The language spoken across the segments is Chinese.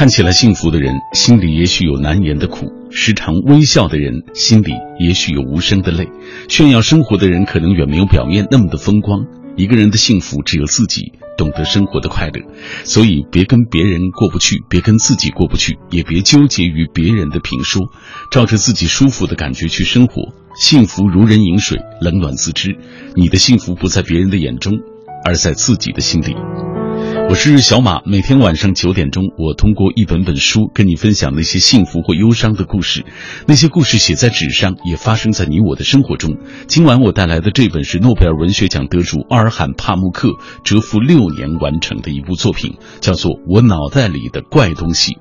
看起来幸福的人，心里也许有难言的苦；时常微笑的人，心里也许有无声的泪。炫耀生活的人，可能远没有表面那么的风光。一个人的幸福，只有自己懂得生活的快乐。所以，别跟别人过不去，别跟自己过不去，也别纠结于别人的评说，照着自己舒服的感觉去生活。幸福如人饮水，冷暖自知。你的幸福不在别人的眼中，而在自己的心里。我是小马，每天晚上九点钟，我通过一本本书跟你分享那些幸福或忧伤的故事。那些故事写在纸上，也发生在你我的生活中。今晚我带来的这本是诺贝尔文学奖得主阿尔罕·帕慕克蛰伏六年完成的一部作品，叫做《我脑袋里的怪东西》。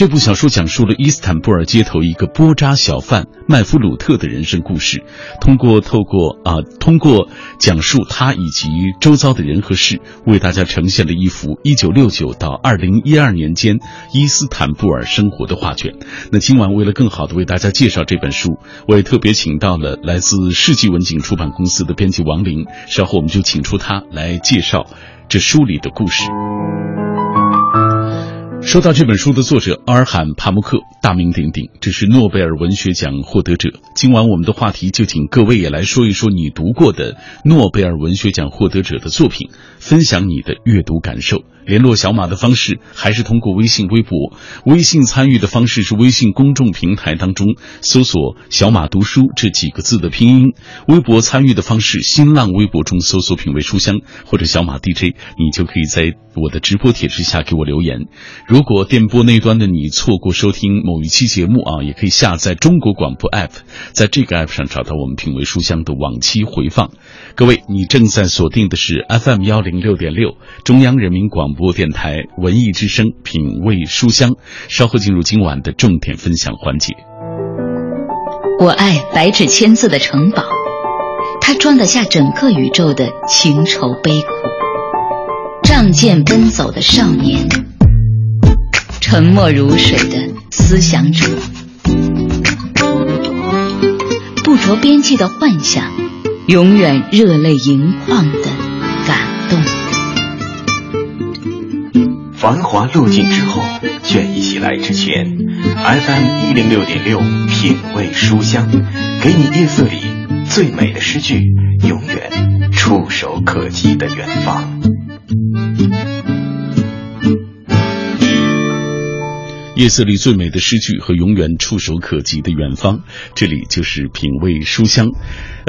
这部小说讲述了伊斯坦布尔街头一个波扎小贩麦弗鲁特的人生故事，通过透过啊，通过讲述他以及周遭的人和事，为大家呈现了一幅1969到2012年间伊斯坦布尔生活的画卷。那今晚为了更好的为大家介绍这本书，我也特别请到了来自世纪文景出版公司的编辑王林，稍后我们就请出他来介绍这书里的故事。说到这本书的作者阿尔罕·帕慕克，大名鼎鼎，这是诺贝尔文学奖获得者。今晚我们的话题就请各位也来说一说你读过的诺贝尔文学奖获得者的作品，分享你的阅读感受。联络小马的方式还是通过微信、微博。微信参与的方式是微信公众平台当中搜索“小马读书”这几个字的拼音。微博参与的方式，新浪微博中搜索“品味书香”或者“小马 DJ”，你就可以在我的直播帖之下给我留言。如果电波那端的你错过收听某一期节目啊，也可以下载中国广播 app，在这个 app 上找到我们品味书香的往期回放。各位，你正在锁定的是 FM 幺零六点六，中央人民广播播电台文艺之声品味书香。稍后进入今晚的重点分享环节。我爱白纸千字的城堡，它装得下整个宇宙的情愁悲苦。仗剑奔走的少年。沉默如水的思想者，不着边际的幻想，永远热泪盈眶的感动。繁华落尽之后，倦意袭来之前，FM 一零六点六品味书香，给你夜色里最美的诗句，永远触手可及的远方。夜色里最美的诗句和永远触手可及的远方，这里就是品味书香。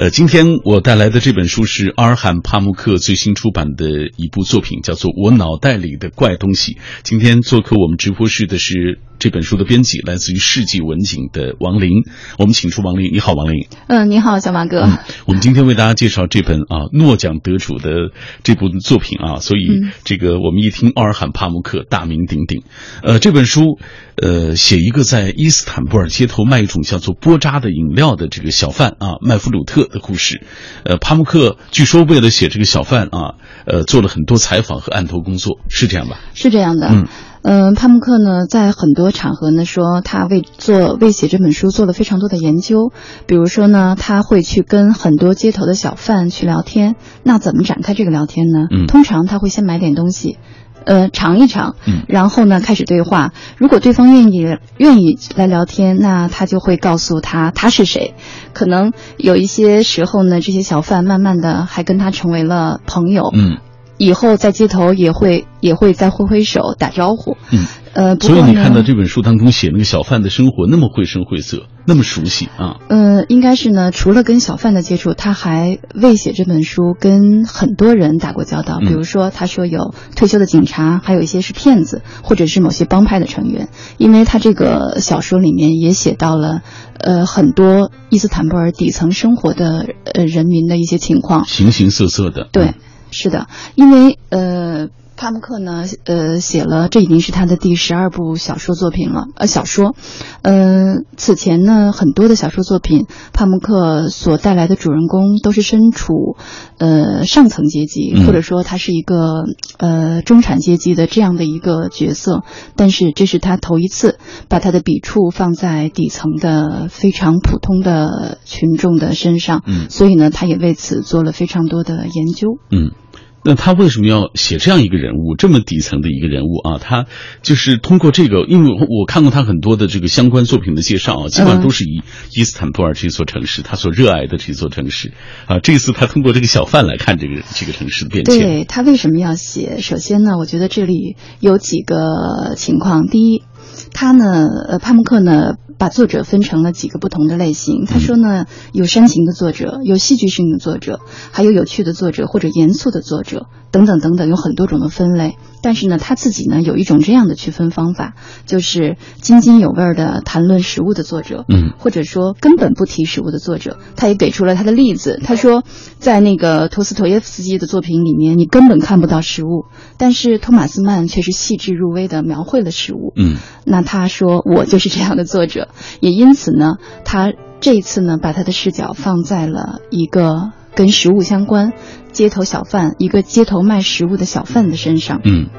呃，今天我带来的这本书是阿尔罕·帕慕克最新出版的一部作品，叫做《我脑袋里的怪东西》。今天做客我们直播室的是。这本书的编辑来自于世纪文景的王林，我们请出王林。你好，王林。嗯，你好，小马哥。我们今天为大家介绍这本啊诺奖得主的这部作品啊，所以这个我们一听奥尔罕帕慕克大名鼎鼎，呃，这本书呃写一个在伊斯坦布尔街头卖一种叫做波扎的饮料的这个小贩啊麦弗鲁特的故事，呃，帕慕克据说为了写这个小贩啊，呃，做了很多采访和案头工作，是这样吧？是这样的。嗯。嗯，帕慕克呢，在很多场合呢说他为做为写这本书做了非常多的研究，比如说呢，他会去跟很多街头的小贩去聊天。那怎么展开这个聊天呢？嗯，通常他会先买点东西，呃，尝一尝，嗯，然后呢开始对话。如果对方愿意愿意来聊天，那他就会告诉他他是谁。可能有一些时候呢，这些小贩慢慢的还跟他成为了朋友。嗯。以后在街头也会也会再挥挥手打招呼，嗯，呃，所以你看到这本书当中写那个小贩的生活那么绘声绘色，那么熟悉啊。呃，应该是呢，除了跟小贩的接触，他还为写这本书跟很多人打过交道。比如说，他说有退休的警察，还有一些是骗子，或者是某些帮派的成员。因为他这个小说里面也写到了，呃，很多伊斯坦布尔底层生活的呃人民的一些情况，形形色色的，对。是的，因为呃，帕慕克呢，呃，写了这已经是他的第十二部小说作品了，呃，小说，呃，此前呢，很多的小说作品，帕慕克所带来的主人公都是身处呃上层阶级，或者说他是一个呃中产阶级的这样的一个角色，但是这是他头一次把他的笔触放在底层的非常普通的群众的身上，嗯，所以呢，他也为此做了非常多的研究，嗯。那他为什么要写这样一个人物，这么底层的一个人物啊？他就是通过这个，因为我看过他很多的这个相关作品的介绍啊，基本上都是以伊斯坦布尔这座城市，他所热爱的这座城市啊。这次他通过这个小贩来看这个这个城市的变迁。对他为什么要写？首先呢，我觉得这里有几个情况。第一，他呢，呃，帕慕克呢。把作者分成了几个不同的类型。他说呢，有煽情的作者，有戏剧性的作者，还有有趣的作者或者严肃的作者，等等等等，有很多种的分类。但是呢，他自己呢有一种这样的区分方法，就是津津有味的谈论食物的作者，嗯，或者说根本不提食物的作者。他也给出了他的例子。他说，在那个托斯托耶夫斯基的作品里面，你根本看不到食物，但是托马斯曼却是细致入微的描绘了食物。嗯，那他说，我就是这样的作者。也因此呢，他这一次呢，把他的视角放在了一个跟食物相关、街头小贩，一个街头卖食物的小贩的身上。嗯。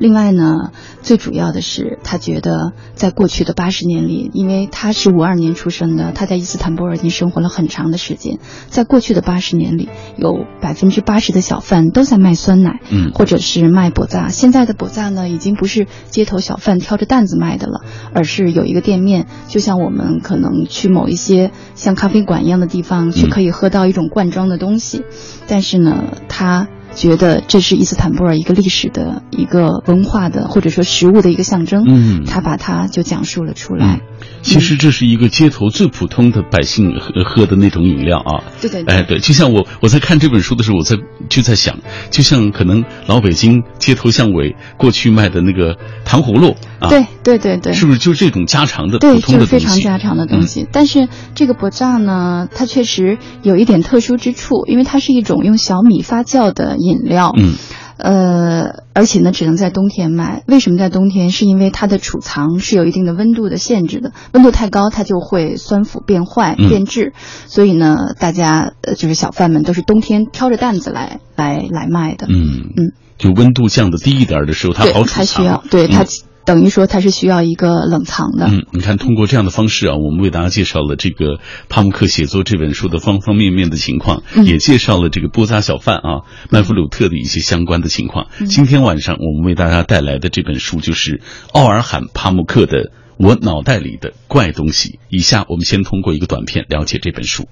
另外呢，最主要的是，他觉得在过去的八十年里，因为他是五二年出生的，他在伊斯坦布尔已经生活了很长的时间。在过去的八十年里，有百分之八十的小贩都在卖酸奶，嗯，或者是卖博扎。现在的博扎呢，已经不是街头小贩挑着担子卖的了，而是有一个店面，就像我们可能去某一些像咖啡馆一样的地方去，可以喝到一种罐装的东西。但是呢，他。觉得这是伊斯坦布尔一个历史的一个文化的或者说食物的一个象征，嗯，他把它就讲述了出来。其实这是一个街头最普通的百姓喝喝的那种饮料啊，对对，哎对，就像我我在看这本书的时候，我在就在想，就像可能老北京街头巷尾过去卖的那个糖葫芦啊，对对对对，是不是就这种家常的对，普通的非常家常的东西？但是这个博扎呢，它确实有一点特殊之处，因为它是一种用小米发酵的。饮料，嗯，呃，而且呢，只能在冬天卖。为什么在冬天？是因为它的储藏是有一定的温度的限制的，温度太高，它就会酸腐变坏变质。所以呢，大家呃，就是小贩们都是冬天挑着担子来来来卖的。嗯嗯，就温度降的低一点的时候，它好储藏。它需要，对它。等于说它是需要一个冷藏的。嗯，你看，通过这样的方式啊，我们为大家介绍了这个帕慕克写作这本书的方方面面的情况，也介绍了这个波扎小贩啊麦弗鲁特的一些相关的情况。今天晚上我们为大家带来的这本书就是奥尔罕帕慕克的《我脑袋里的怪东西》。以下我们先通过一个短片了解这本书。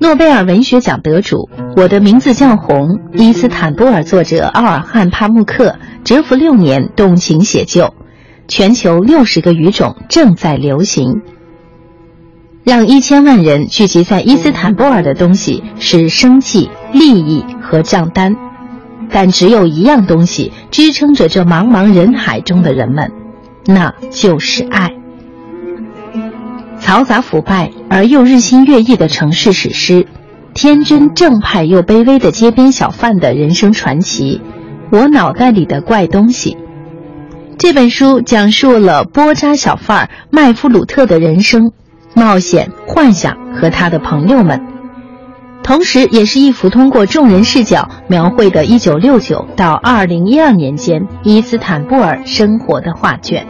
诺贝尔文学奖得主，我的名字叫红，伊斯坦布尔作者奥尔汉·帕慕克蛰伏六年，动情写就，全球六十个语种正在流行。让一千万人聚集在伊斯坦布尔的东西是生计、利益和账单，但只有一样东西支撑着这茫茫人海中的人们，那就是爱。嘈杂腐败而又日新月异的城市史诗，天真正派又卑微的街边小贩的人生传奇，我脑袋里的怪东西。这本书讲述了波扎小贩麦夫鲁特的人生、冒险、幻想和他的朋友们，同时也是一幅通过众人视角描绘的1969到2012年间伊斯坦布尔生活的画卷。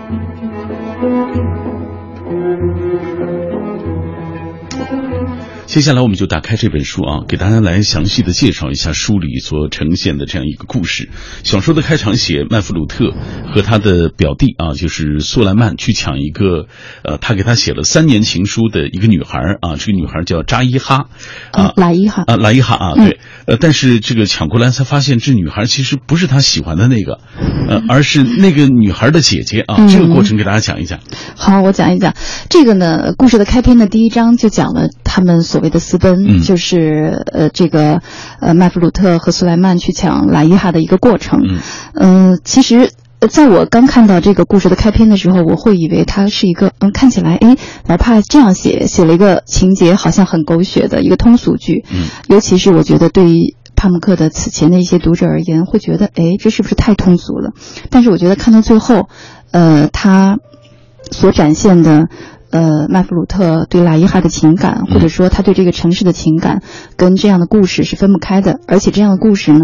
接下来我们就打开这本书啊，给大家来详细的介绍一下书里所呈现的这样一个故事。小说的开场写麦弗鲁特和他的表弟啊，就是苏莱曼去抢一个，呃，他给他写了三年情书的一个女孩啊，这个女孩叫扎伊哈，啊，拉伊哈啊，拉伊哈啊，对，呃，但是这个抢过来才发现这女孩其实不是他喜欢的那个，呃，而是那个女孩的姐姐啊。这个过程给大家讲一讲。好，我讲一讲这个呢，故事的开篇的第一章就讲了他们所。所谓的私奔，就是呃，这个呃，麦弗鲁特和苏莱曼去抢莱伊哈的一个过程。嗯，其实在我刚看到这个故事的开篇的时候，我会以为它是一个嗯，看起来哎，哪怕这样写，写了一个情节好像很狗血的一个通俗剧。嗯，尤其是我觉得对于帕慕克的此前的一些读者而言，会觉得哎，这是不是太通俗了？但是我觉得看到最后，呃，他所展现的。呃，麦弗鲁特对拉伊哈的情感，或者说他对这个城市的情感，跟这样的故事是分不开的。而且这样的故事呢，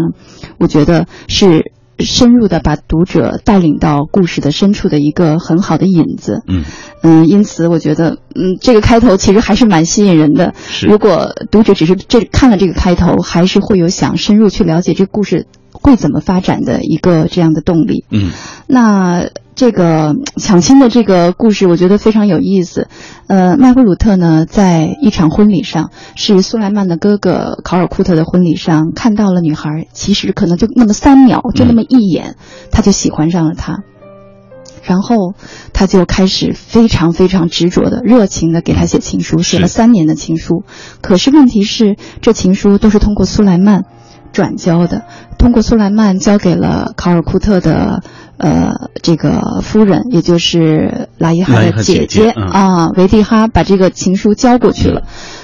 我觉得是深入的把读者带领到故事的深处的一个很好的引子。嗯嗯，因此我觉得，嗯，这个开头其实还是蛮吸引人的。是如果读者只是这看了这个开头，还是会有想深入去了解这个故事会怎么发展的一个这样的动力。嗯那这个抢亲的这个故事，我觉得非常有意思。呃，麦弗鲁特呢，在一场婚礼上，是苏莱曼的哥哥考尔库特的婚礼上，看到了女孩，其实可能就那么三秒，就那么一眼，他就喜欢上了她。然后他就开始非常非常执着的、热情的给她写情书，写了三年的情书。可是问题是，这情书都是通过苏莱曼转交的，通过苏莱曼交给了考尔库特的呃这个夫人，也就是拉伊哈的姐姐啊维蒂哈，把这个情书交过去了。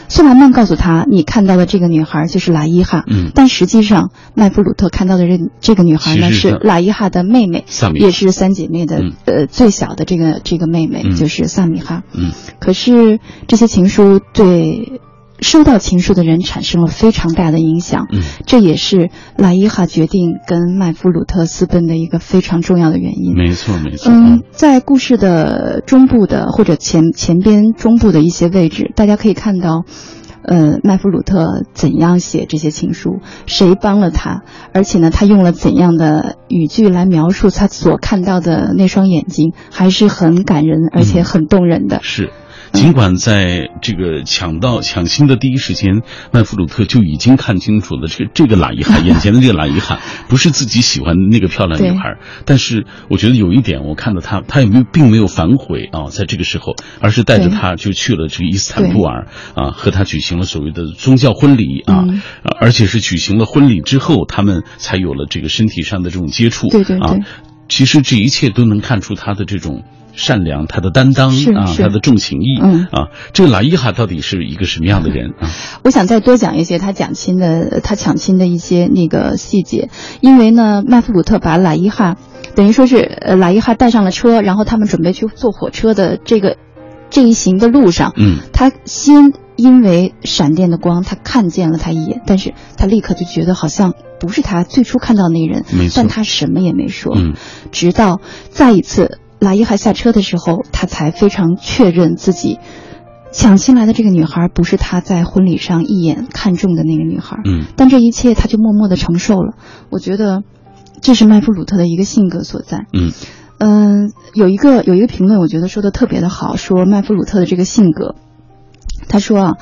苏莱曼告诉他，你看到的这个女孩就是拉伊哈，嗯。但实际上麦弗鲁特看到的这这个女孩呢是。是拉伊哈的妹妹，也是三姐妹的、嗯。呃最小的这个这个妹妹、嗯。就是萨米哈。嗯。可是这些情书对收到情书的人产生了非常大的影响，嗯这也是拉伊哈决定跟麦弗鲁特私奔的一个非常重要的原因。没错没错。嗯，在故事的中部的或者前前边中部的一些位置，大家可以看到，呃，麦弗鲁特怎样写这些情书，谁帮了他，而且呢，他用了怎样的语句来描述他所看到的那双眼睛，还是很感人，而且很动人的。是。尽管在这个抢到抢亲的第一时间，麦弗鲁特就已经看清楚了这个这个懒遗憾眼前的这个懒遗憾 不是自己喜欢的那个漂亮女孩，但是我觉得有一点，我看到他他也没有并没有反悔啊，在这个时候，而是带着对他就去了这个伊斯坦布尔啊，和他举行了所谓的宗教婚礼啊，而且是举行了婚礼之后，他们才有了这个身体上的这种接触，啊对对对，其实这一切都能看出他的这种善良，他的担当啊，他的重情义、嗯。啊。这个拉伊哈到底是一个什么样的人啊？我想再多讲一些他讲亲的，他抢亲的一些那个细节，因为呢，麦弗鲁特把拉伊哈，等于说是呃拉伊哈带上了车，然后他们准备去坐火车的这个这一行的路上，嗯。他先因为闪电的光，他看见了他一眼，但是他立刻就觉得好像不是他最初看到那人但他什么也没说，嗯。直到再一次拉伊还下车的时候，他才非常确认自己抢亲来的这个女孩不是他在婚礼上一眼看中的那个女孩。嗯但这一切他就默默的承受了。我觉得这是麦弗鲁特的一个性格所在。嗯嗯，有一个有一个评论，我觉得说的特别的好，说麦弗鲁特的这个性格，他说啊，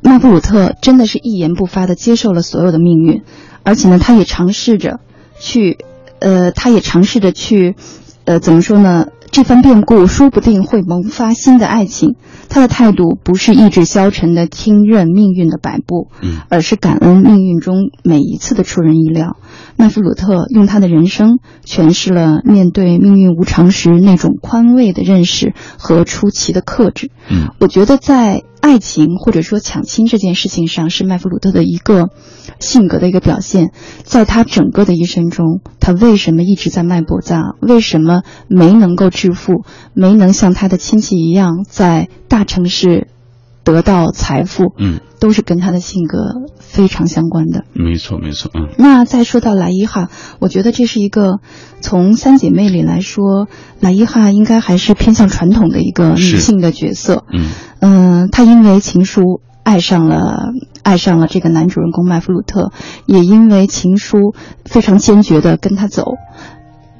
麦弗鲁特真的是一言不发的接受了所有的命运，而且呢，他也尝试着去，呃，他也尝试着去，呃，怎么说呢？这番变故说不定会萌发新的爱情。他的态度不是意志消沉的听任命运的摆布，嗯而是感恩命运中每一次的出人意料。麦弗鲁特用他的人生诠释了面对命运无常时那种宽慰的认识和出奇的克制。嗯我觉得在爱情或者说抢亲这件事情上，是麦弗鲁特的一个性格的一个表现。在他整个的一生中，他为什么一直在卖国杂？为什么没能够致富？没能像他的亲戚一样在大城市得到财富？嗯，都是跟他的性格非常相关的。没错没错，嗯那再说到莱伊哈，我觉得这是一个从三姐妹里来说，莱伊哈应该还是偏向传统的一个女性的角色。嗯嗯，她因为情书爱上了爱上了这个男主人公麦弗鲁特，也因为情书非常坚决的跟他走。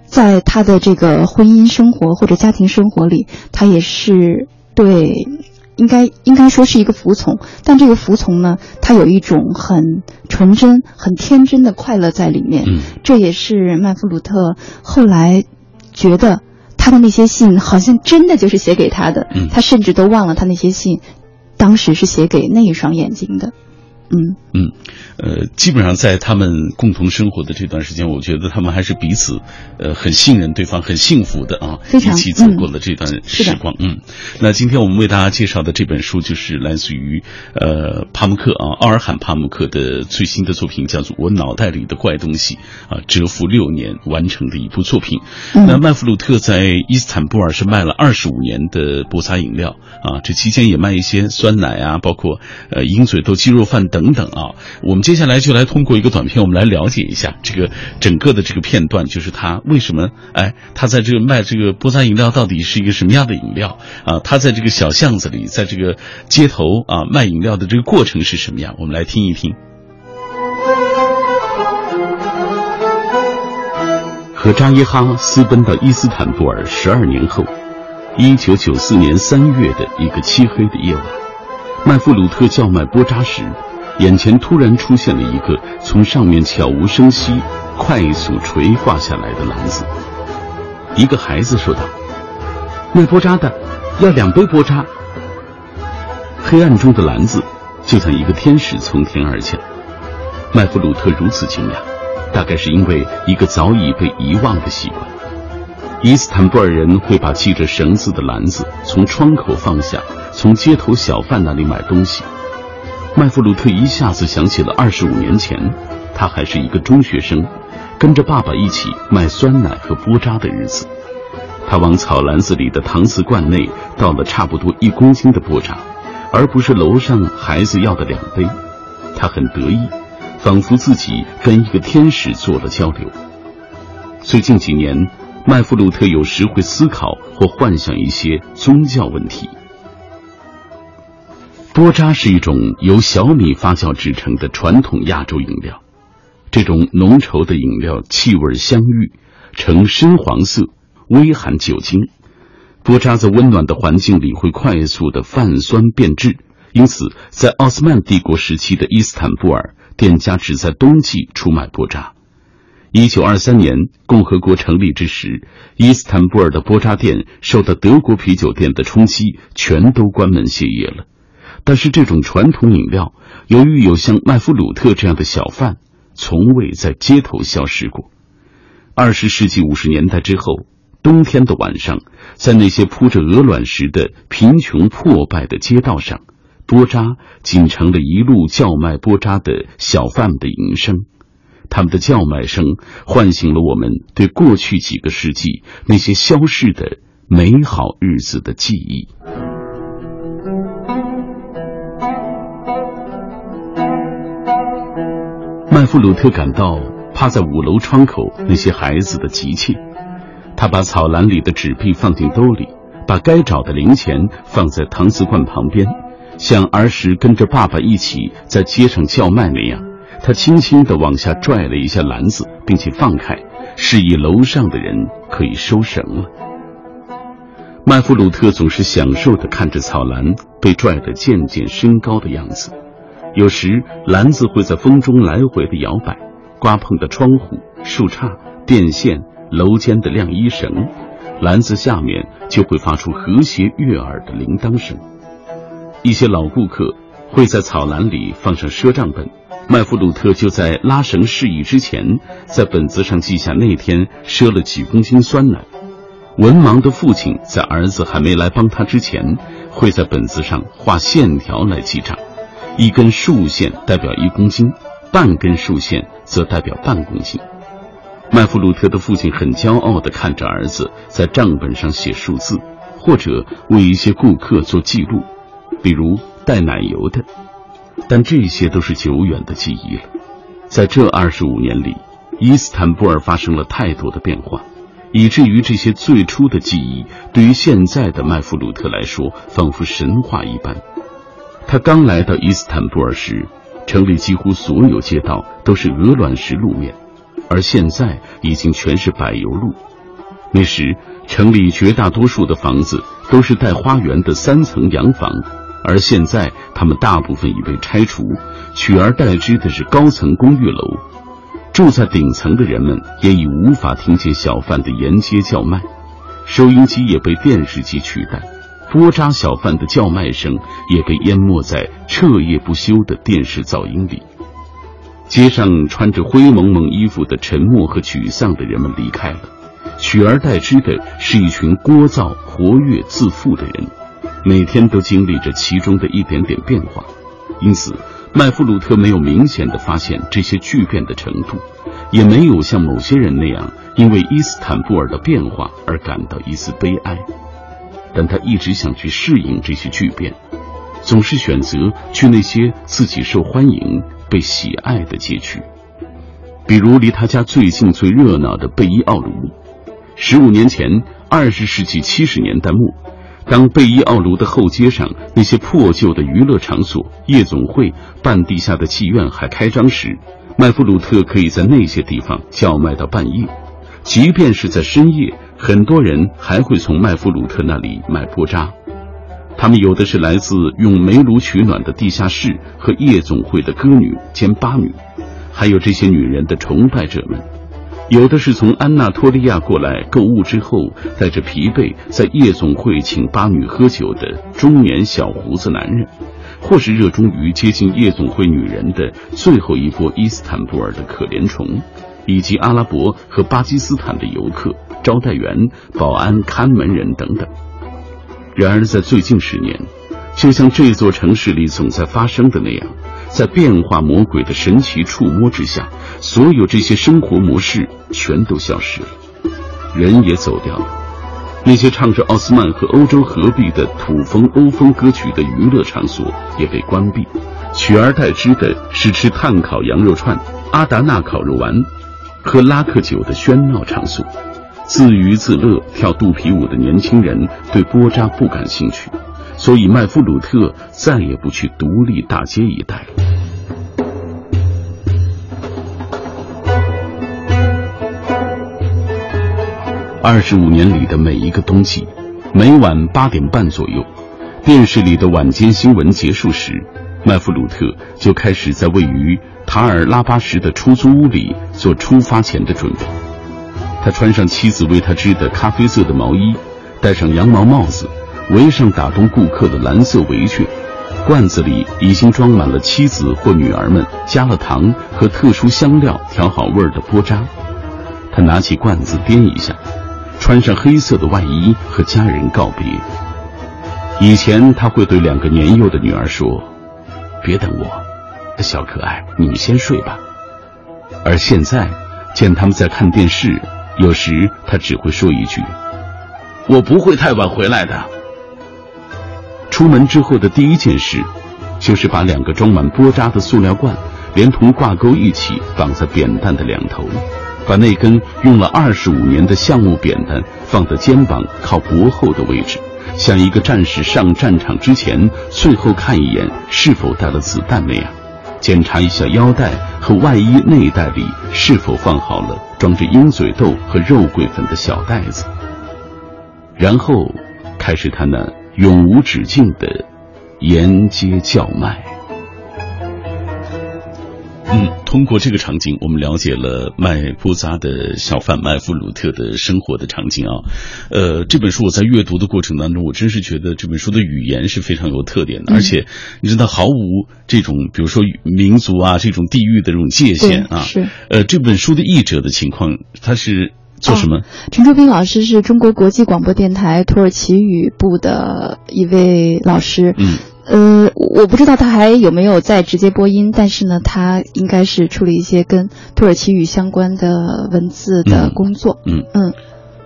在他的这个婚姻生活或者家庭生活里，他也是对，应该应该说是一个服从，但这个服从呢，它有一种很纯真、很天真的快乐在里面。嗯这也是曼弗鲁特后来觉得他的那些信好像真的就是写给他的，嗯他甚至都忘了他那些信当时是写给那一双眼睛的。嗯，嗯，呃，基本上在他们共同生活的这段时间，我觉得他们还是彼此，呃，很信任对方，很幸福的啊，一起走过了这段时光。嗯，那今天我们为大家介绍的这本书，就是来自于呃帕慕克啊，奥尔罕帕慕克的最新的作品，叫做《我脑袋里的怪东西》啊，蛰伏六年完成的一部作品。嗯那麦弗鲁特在伊斯坦布尔是卖了二十五年的博萨饮料啊，这期间也卖一些酸奶啊，包括呃鹰嘴豆鸡肉饭等等啊。我们接下来就来通过一个短片，我们来了解一下这个整个的这个片段，就是他为什么哎，他在这个卖这个波扎饮料到底是一个什么样的饮料啊？他在这个小巷子里，在这个街头啊卖饮料的这个过程是什么样？我们来听一听。和扎耶哈私奔到伊斯坦布尔十二年后，一九九四年三月的一个漆黑的夜晚，麦弗鲁特叫卖波扎时，眼前突然出现了一个从上面悄无声息、快速垂挂下来的篮子。一个孩子说道：“卖波渣的，要两杯波渣。”黑暗中的篮子就像一个天使从天而降。麦弗鲁特如此惊讶。大概是因为一个早已被遗忘的习惯，伊斯坦布尔人会把系着绳子的篮子从窗口放下，从街头小贩那里买东西。麦弗鲁特一下子想起了二十五年前，他还是一个中学生，跟着爸爸一起卖酸奶和波渣的日子。他往草篮子里的搪瓷罐内倒了差不多一公斤的波渣，而不是楼上孩子要的两杯。他很得意。仿佛自己跟一个天使做了交流。最近几年，麦弗鲁特有时会思考或幻想一些宗教问题。波扎是一种由小米发酵制成的传统亚洲饮料，这种浓稠的饮料气味香郁，呈深黄色，微含酒精。波扎在温暖的环境里会快速的泛酸变质，因此在奥斯曼帝国时期的伊斯坦布尔。店家只在冬季出卖波扎。一九二三年共和国成立之时，伊斯坦布尔的波扎店受到德国啤酒店的冲击，全都关门歇业了。但是这种传统饮料，由于有像麦弗鲁特这样的小贩，从未在街头消失过。二十世纪五十年代之后，冬天的晚上，在那些铺着鹅卵石的贫穷破败的街道上。波扎仅成了一路叫卖波扎的小贩的营生，他们的叫卖声唤醒了我们对过去几个世纪那些消逝的美好日子的记忆。麦弗鲁特感到趴在五楼窗口那些孩子的急切，他把草篮里的纸币放进兜里，把该找的零钱放在搪瓷罐旁边。像儿时跟着爸爸一起在街上叫卖那样，他轻轻地往下拽了一下篮子，并且放开，示意楼上的人可以收绳了。麦弗鲁特总是享受地看着草篮被拽得渐渐升高的样子，有时篮子会在风中来回地摇摆，刮碰的窗户、树杈、电线、楼间的晾衣绳，篮子下面就会发出和谐悦耳的铃铛声。一些老顾客会在草篮里放上赊账本，麦弗鲁特就在拉绳示意之前，在本子上记下那天赊了几公斤酸奶。文盲的父亲在儿子还没来帮他之前，会在本子上画线条来记账，一根竖线代表一公斤，半根竖线则代表半公斤。麦弗鲁特的父亲很骄傲地看着儿子在账本上写数字，或者为一些顾客做记录。比如带奶油的，但这些都是久远的记忆了。在这二十五年里，伊斯坦布尔发生了太多的变化，以至于这些最初的记忆对于现在的麦弗鲁特来说，仿佛神话一般。他刚来到伊斯坦布尔时，城里几乎所有街道都是鹅卵石路面，而现在已经全是柏油路。那时，城里绝大多数的房子都是带花园的三层洋房。而现在，他们大部分已被拆除，取而代之的是高层公寓楼。住在顶层的人们也已无法听见小贩的沿街叫卖，收音机也被电视机取代，波扎小贩的叫卖声也被淹没在彻夜不休的电视噪音里。街上穿着灰蒙蒙衣服的沉默和沮丧的人们离开了，取而代之的是一群聒噪、活跃、自负的人。每天都经历着其中的一点点变化，因此麦弗鲁特没有明显的发现这些巨变的程度，也没有像某些人那样因为伊斯坦布尔的变化而感到一丝悲哀。但他一直想去适应这些巨变，总是选择去那些自己受欢迎、被喜爱的街区，比如离他家最近、最热闹的贝伊奥卢。十五年前，二十世纪七十年代末，当贝伊奥卢的后街上那些破旧的娱乐场所、夜总会、半地下的妓院还开张时，麦弗鲁特可以在那些地方叫卖到半夜。即便是在深夜，很多人还会从麦弗鲁特那里买波扎。他们有的是来自用煤炉取暖的地下室和夜总会的歌女兼八女，还有这些女人的崇拜者们；有的是从安纳托利亚过来购物之后，带着疲惫在夜总会请八女喝酒的中年小胡子男人，或是热衷于接近夜总会女人的最后一波伊斯坦布尔的可怜虫，以及阿拉伯和巴基斯坦的游客、招待员、保安、看门人等等。然而，在最近十年，就像这座城市里总在发生的那样，在变化魔鬼的神奇触摸之下，所有这些生活模式全都消失了，人也走掉了。那些唱着奥斯曼和欧洲合璧的土风欧风歌曲的娱乐场所也被关闭，取而代之的是吃炭烤羊肉串、阿达纳烤肉丸、喝拉克酒的喧闹场所。自娱自乐、跳肚皮舞的年轻人对波扎不感兴趣，所以麦弗鲁特再也不去独立大街一带了。二十五年里的每一个冬季，每晚八点半左右，电视里的晚间新闻结束时，麦弗鲁特就开始在位于塔尔拉巴什的出租屋里做出发前的准备。他穿上妻子为他织的咖啡色的毛衣，戴上羊毛帽子，围上打动顾客的蓝色围裙，罐子里已经装满了妻子或女儿们加了糖和特殊香料调好味儿的波渣。他拿起罐子掂一下，穿上黑色的外衣和家人告别。以前他会对两个年幼的女儿说：“别等我，小可爱，你们先睡吧。”而现在，见他们在看电视。有时他只会说一句：“我不会太晚回来的。”出门之后的第一件事，就是把两个装满波渣的塑料罐，连同挂钩一起绑在扁担的两头，把那根用了二十五年的橡木扁担放在肩膀靠脖后的位置，像一个战士上战场之前最后看一眼是否带了子弹那样。检查一下腰带和外衣内袋里是否放好了装着鹰嘴豆和肉桂粉的小袋子，然后开始他那永无止境的沿街叫卖。嗯，通过这个场景，我们了解了卖布扎的小贩麦弗鲁特的生活的场景啊。呃，这本书我在阅读的过程当中，我真是觉得这本书的语言是非常有特点的，而且你知道毫无这种比如说民族啊这种地域的这种界限啊。是。呃，这本书的译者的情况，他是做什么？陈竹斌老师是中国国际广播电台土耳其语部的一位老师。嗯。呃，我不知道他还有没有在直接播音，但是呢，他应该是处理一些跟土耳其语相关的文字的工作。嗯嗯，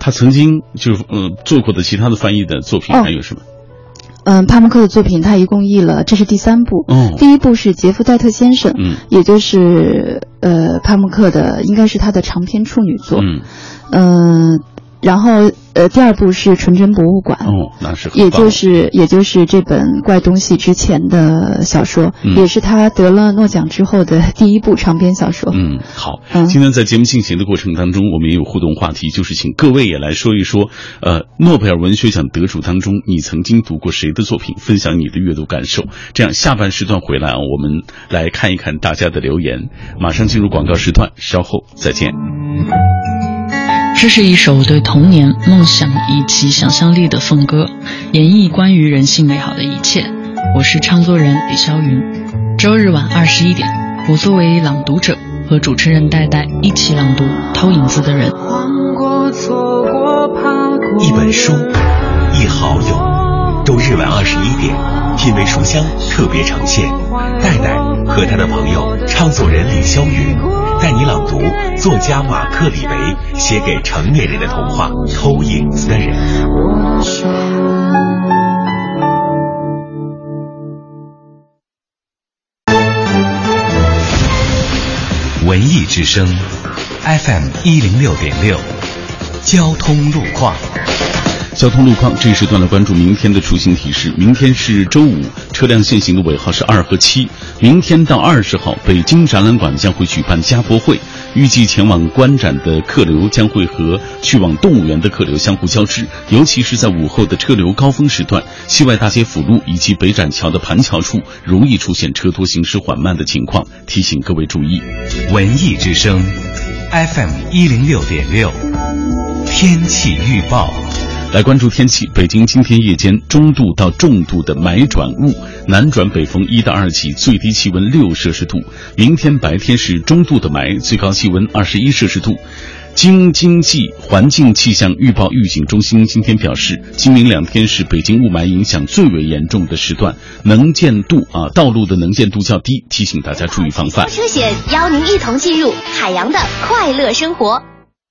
他曾经就呃做过的其他的翻译的作品还有什么？嗯，帕慕克的作品他一共译了，这是第三部。哦，第一部是杰夫戴特先生，嗯，也就是呃帕慕克的，应该是他的长篇处女作。嗯嗯。然后，呃，第二部是《纯真博物馆》，哦，那是，也就是也就是这本怪东西之前的小说，嗯、也是他得了诺奖之后的第一部长篇小说。嗯，好，嗯，今天在节目进行的过程当中，我们也有互动话题，就是请各位也来说一说，呃，诺贝尔文学奖得主当中，你曾经读过谁的作品？分享你的阅读感受。这样，下半时段回来啊，我们来看一看大家的留言。马上进入广告时段，稍后再见。这是一首对童年、梦想以及想象力的颂歌，演绎关于人性美好的一切。我是唱作人李霄云。周日晚二十一点，我作为朗读者和主持人戴戴一起朗读《偷影子的人》。一本书，一好友。周日晚二十一点，品味书香特别呈现，戴戴和他的朋友唱作人李霄云。带你朗读作家马克·李维写给成年人的童话《偷影子的人》。文艺之声，FM 一零六点六，交通路况。交通路况这一时段来关注明天的出行提示。明天是周五，车辆限行的尾号是二和七。明天到二十号，北京展览馆将会举办家博会，预计前往观展的客流将会和去往动物园的客流相互交织，尤其是在午后的车流高峰时段，西外大街辅路以及北展桥的盘桥处容易出现车多行驶缓慢的情况，提醒各位注意。文艺之声，FM 一零六点六，天气预报。来关注天气，北京今天夜间中度到重度的霾转雾，南转北风一到二级，最低气温六摄氏度。明天白天是中度的霾，最高气温二十一摄氏度。京津冀环境气象预报预警中心今天表示，今明两天是北京雾霾影响最为严重的时段，能见度啊，道路的能见度较低，提醒大家注意防范。车险邀您一同进入海洋的快乐生活。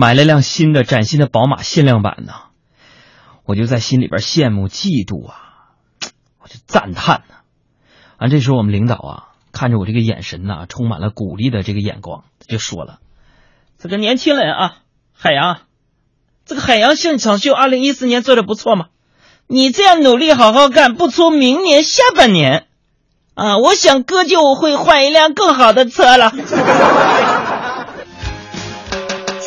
买了辆新的崭新的宝马限量版呢，我就在心里边羡慕嫉妒啊，我就赞叹呢。完，这时候我们领导啊，看着我这个眼神呐，充满了鼓励的这个眼光，就说了：“这个年轻人啊，海洋，这个海洋现场秀二零一四年做的不错嘛。”你这样努力好好干，不出明年下半年，啊，我想哥就会换一辆更好的车了。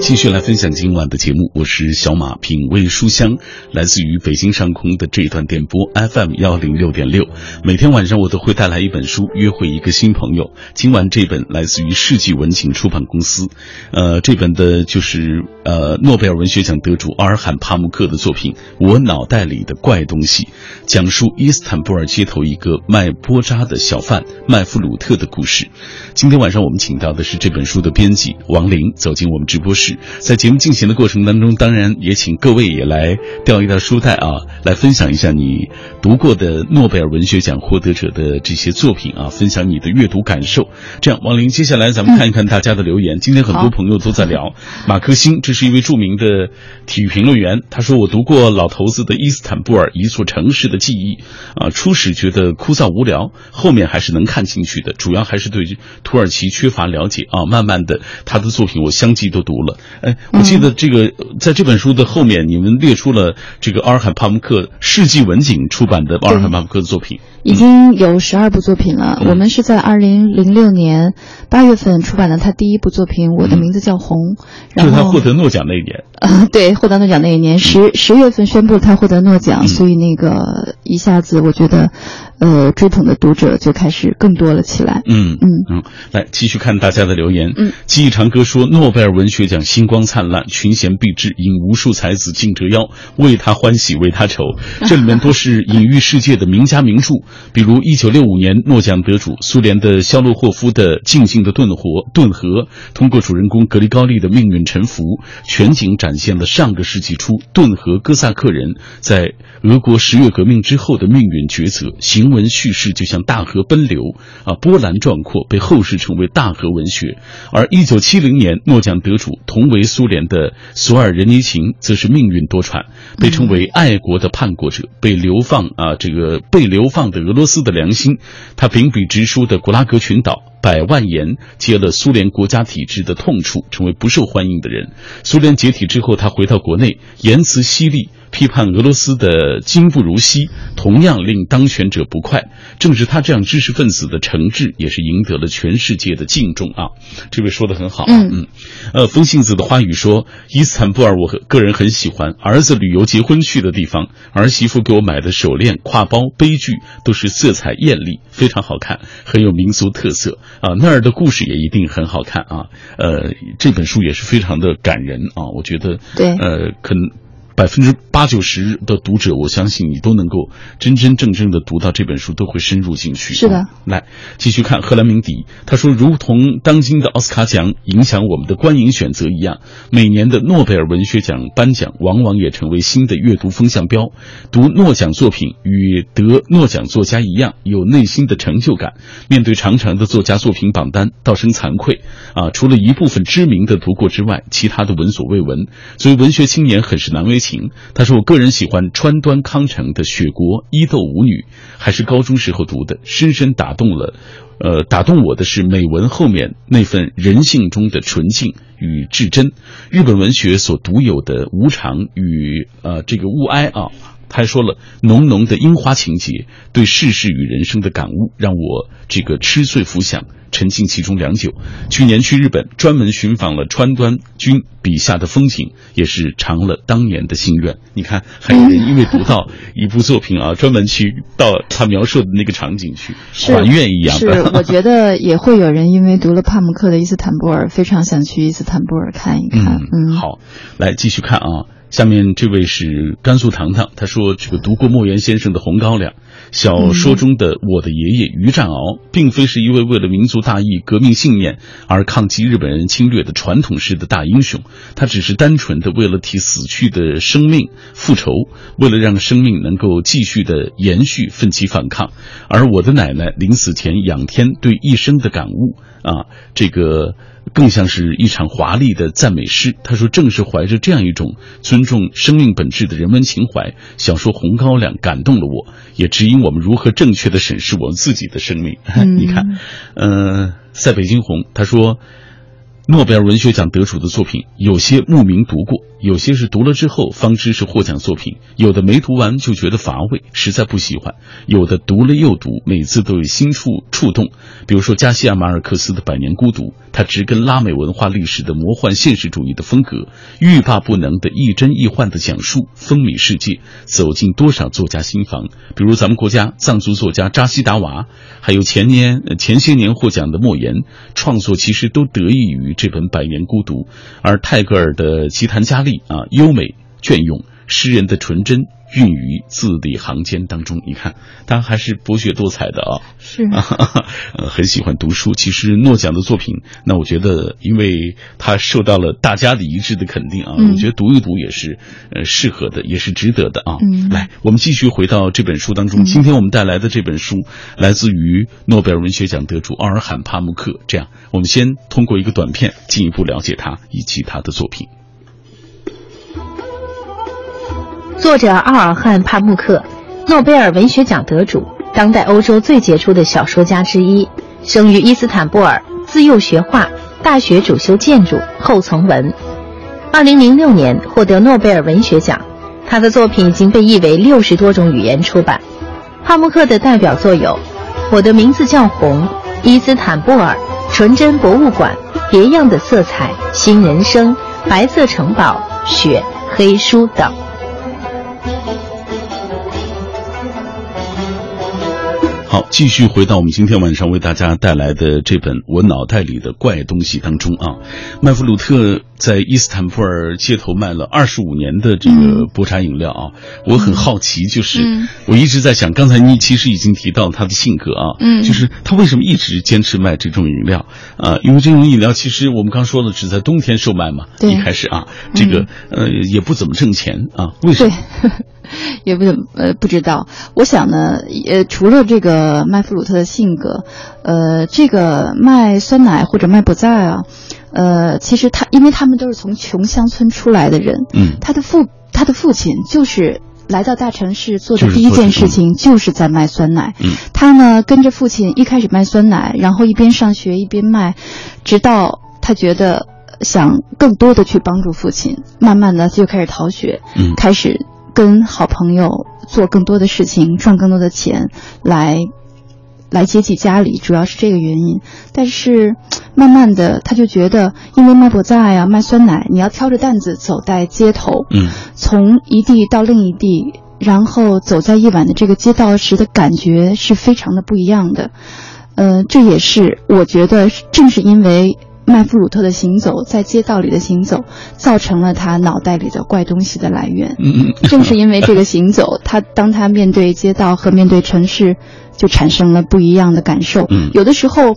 继续来分享今晚的节目，我是小马，品味书香，来自于北京上空的这一段电波 FM 幺零六点六。每天晚上我都会带来一本书，约会一个新朋友。今晚这本来自于世纪文景出版公司，呃，这本的就是呃诺贝尔文学奖得主阿尔罕帕慕克的作品《我脑袋里的怪东西》，讲述伊斯坦布尔街头一个卖波扎的小贩麦弗鲁特的故事。今天晚上我们请到的是这本书的编辑王林，走进我们直播室。在节目进行的过程当中，当然也请各位也来调一调书袋啊，来分享一下你读过的诺贝尔文学奖获得者的这些作品啊，分享你的阅读感受。这样，王林，接下来咱们看一看大家的留言。今天很多朋友都在聊马克星，这是一位著名的体育评论员。他说：“我读过老头子的《伊斯坦布尔：一座城市的记忆》，啊，初始觉得枯燥无聊，后面还是能看进去的。主要还是对土耳其缺乏了解啊。慢慢的，他的作品我相继都读了。哎，我记得这个在这本书的后面，你们列出了这个阿尔罕帕姆克世纪文景出版的阿尔罕帕姆克的作品，已经有十二部作品了。我们是在二零零六年八月份出版了他第一部作品《我的名字叫红》，然后就他获得诺奖那一年。呃，对，获得诺奖那一年十十月份宣布他获得诺奖，所以那个一下子我觉得，呃，追捧的读者就开始更多了起来。嗯嗯嗯，来继续看大家的留言。嗯，记忆长歌说，诺贝尔文学奖星光灿烂，群贤毕至，引无数才子竞折腰，为他欢喜为他愁。这里面多是隐喻世界的名家名著，比如一九六五年诺奖得主苏联的肖洛霍夫的《静静的顿河》，顿河通过主人公格里高利的命运沉浮，全景展展现了上个世纪初顿河哥萨克人在俄国十月革命之后的命运抉择。行文叙事就像大河奔流啊，波澜壮阔，被后世称为大河文学。而一九七零年诺奖得主同为苏联的索尔仁尼琴，则是命运多舛，被称为爱国的叛国者，被流放啊，这个被流放的俄罗斯的良心。他秉笔直书的古拉格群岛。百万言揭了苏联国家体制的痛处，成为不受欢迎的人。苏联解体之后，他回到国内，言辞犀利，批判俄罗斯的今不如昔，同样令当权者不快。正是他这样知识分子的诚挚，也是赢得了全世界的敬重啊！这位说的很好，嗯嗯，呃，风信子的花语说，伊斯坦布尔，我个人很喜欢，儿子旅游结婚去的地方，儿媳妇给我买的手链、挎包、杯具都是色彩艳丽，非常好看，很有民族特色。啊，那儿的故事也一定很好看啊！呃，这本书也是非常的感人啊，我觉得，对，呃，可能。百分之八九十的读者，我相信你都能够真真正正的读到这本书，都会深入进去。是的，来继续看赫兰明迪，他说，如同当今的奥斯卡奖影响我们的观影选择一样，每年的诺贝尔文学奖颁奖往往也成为新的阅读风向标。读诺奖作品与得诺奖作家一样，有内心的成就感。面对长长的作家作品榜单，道生惭愧啊！除了一部分知名的读过之外，其他的闻所未闻。所以文学青年，很是难为情。他说：“我个人喜欢川端康成的《雪国伊豆舞女》，还是高中时候读的，深深打动了。呃，打动我的是美文后面那份人性中的纯净与至真，日本文学所独有的无常与呃这个物哀啊。”他还说了，浓浓的樱花情节，对世事与人生的感悟，让我这个吃醉浮想，沉浸其中良久。去年去日本，专门寻访了川端君笔下的风景，也是偿了当年的心愿。你看，还有人因为读到一部作品啊，专门去到他描述的那个场景去还愿一样的。是，我觉得也会有人因为读了帕慕克的《伊斯坦布尔》，非常想去伊斯坦布尔看一看。嗯，好，来继续看啊。下面这位是甘肃糖糖，他说：“这个读过莫言先生的《红高粱》，小说中的我的爷爷于占鳌，并非是一位为了民族大义、革命信念而抗击日本人侵略的传统式的大英雄，他只是单纯的为了替死去的生命复仇，为了让生命能够继续的延续，奋起反抗。而我的奶奶临死前仰天对一生的感悟啊，这个。”更像是一场华丽的赞美诗。他说：“正是怀着这样一种尊重生命本质的人文情怀，小说《红高粱》感动了我，也指引我们如何正确的审视我们自己的生命。你看，呃，在北京红，他说。”诺贝尔文学奖得主的作品，有些慕名读过，有些是读了之后方知是获奖作品，有的没读完就觉得乏味，实在不喜欢；有的读了又读，每次都有新触触动。比如说加西亚马尔克斯的《百年孤独》，它植根拉美文化历史的魔幻现实主义的风格，欲罢不能的亦真亦幻的讲述，风靡世界，走进多少作家心房。比如咱们国家藏族作家扎西达娃，还有前年前些年获奖的莫言，创作其实都得益于。这本《百年孤独》，而泰戈尔的《奇谭佳丽》啊，优美隽永，诗人的纯真蕴于字里行间当中。你看，他还是博学多才的啊。是啊，呃，很喜欢读书。其实诺奖的作品，那我觉得，因为他受到了大家的一致的肯定啊，嗯、我觉得读一读也是呃适合的，也是值得的啊。嗯，来，我们继续回到这本书当中。嗯、今天我们带来的这本书来自于诺贝尔文学奖得主奥尔罕·帕慕克。这样，我们先通过一个短片进一步了解他以及他的作品。作者奥尔汉·帕慕克，诺贝尔文学奖得主，当代欧洲最杰出的小说家之一。生于伊斯坦布尔，自幼学画，大学主修建筑，后从文。二零零六年获得诺贝尔文学奖，他的作品已经被译为六十多种语言出版。帕慕克的代表作有《我的名字叫红》《伊斯坦布尔》《纯真博物馆》《别样的色彩》《新人生》《白色城堡》《雪、黑书等。好，继续回到我们今天晚上为大家带来的这本《我脑袋里的怪东西》当中啊，麦弗鲁特在伊斯坦布尔街头卖了二十五年的这个薄茶饮料啊，我很好奇，就是我一直在想，刚才你其实已经提到他的性格啊，嗯，就是他为什么一直坚持卖这种饮料？啊？因为这种饮料其实我们刚说了，只在冬天售卖嘛，一开始啊，这个呃也不怎么挣钱啊，为什么？也不怎么呃不知道，我想呢，呃，除了这个麦弗鲁特的性格，呃，这个卖酸奶或者卖不在啊，呃，其实他因为他们都是从穷乡村出来的人，嗯，他的父他的父亲就是来到大城市做的第一件事情就是在卖酸奶，嗯，他呢跟着父亲一开始卖酸奶，然后一边上学一边卖，直到他觉得想更多的去帮助父亲，慢慢的就开始逃学，嗯，开始。跟好朋友做更多的事情，赚更多的钱，来来接济家里，主要是这个原因。但是慢慢的，他就觉得，因为卖不在呀、卖酸奶，你要挑着担子走在街头，嗯，从一地到另一地，然后走在夜晚的这个街道时的感觉是非常的不一样的。呃，这也是我觉得，正是因为。麦弗鲁特的行走，在街道里的行走，造成了他脑袋里的怪东西的来源。嗯嗯，正是因为这个行走，他当他面对街道和面对城市，就产生了不一样的感受。嗯，有的时候，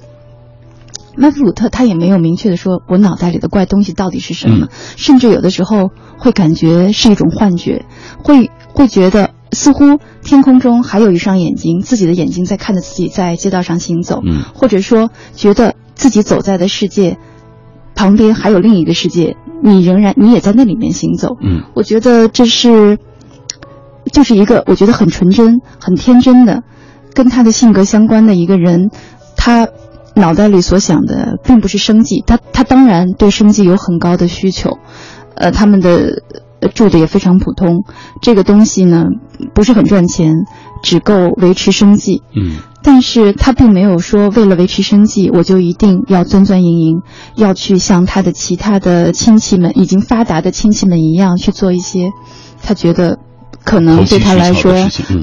麦弗鲁特他也没有明确的说，我脑袋里的怪东西到底是什么，甚至有的时候会感觉是一种幻觉，会会觉得似乎天空中还有一双眼睛，自己的眼睛在看着自己在街道上行走。嗯，或者说觉得。自己走在的世界旁边还有另一个世界，你仍然你也在那里面行走。嗯，我觉得这是就是一个我觉得很纯真、很天真的，跟他的性格相关的一个人。他脑袋里所想的并不是生计，他他当然对生计有很高的需求。呃，他们的住的也非常普通，这个东西呢不是很赚钱，只够维持生计。嗯。但是他并没有说为了维持生计，我就一定要钻钻营营，要去像他的其他的亲戚们已经发达的亲戚们一样去做一些他觉得可能对他来说